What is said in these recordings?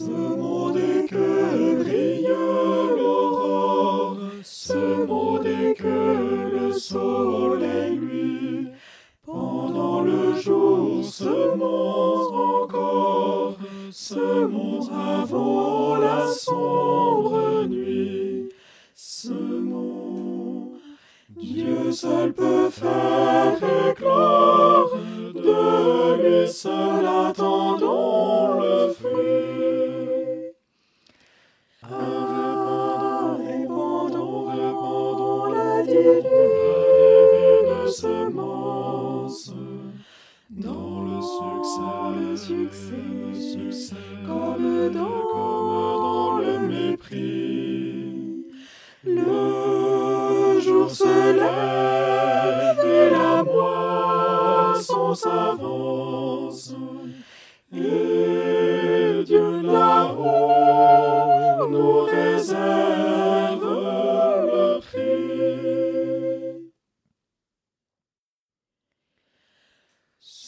Ce monde est que brille l'aurore, ce monde est que le soleil lui. Pendant le jour ce monde encore, ce monde avant la sombre nuit. Ce monde, Dieu seul peut faire éclore, Ah, répandons, répandons la divine semence dans le succès, le succès, le succès, comme dans- le mépris. Le jour se lève et la moisson s'avance.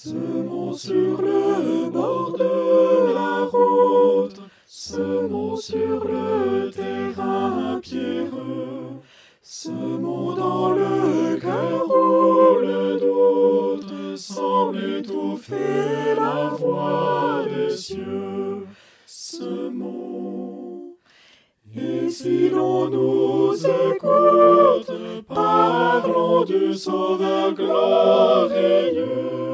Semons sur le bord de la route, semons sur le terrain pierreux, semons dans le cœur où le doute semble étouffer la voix des cieux. Semons. Et si l'on nous écoute, parlons du Sauveur glorieux.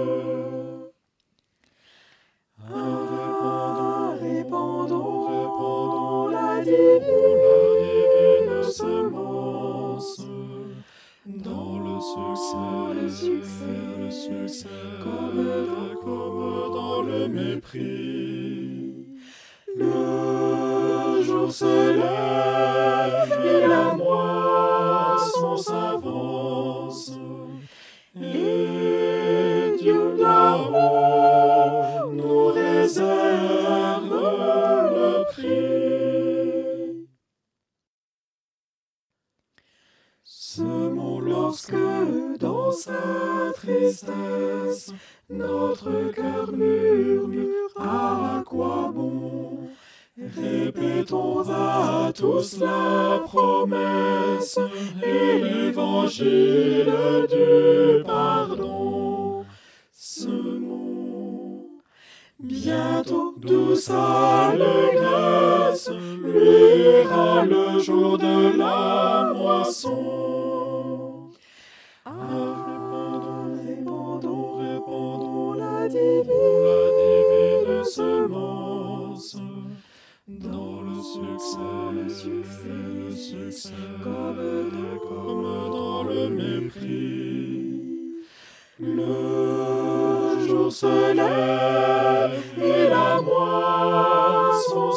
Succès, le succès, le comme dans- le mépris. Le jour se lève et la moisson s'avance. Nous réserve le prix. Lorsque dans sa tristesse notre cœur murmure à quoi bon. Répétons à tous la promesse et l'évangile du pardon. Semons bientôt douce allégresse, luira le jour de la moisson. Répondons, répandons la divine semence dans le succès, le succès, le succès, comme dans le mépris. Le jour se lève et la moisson.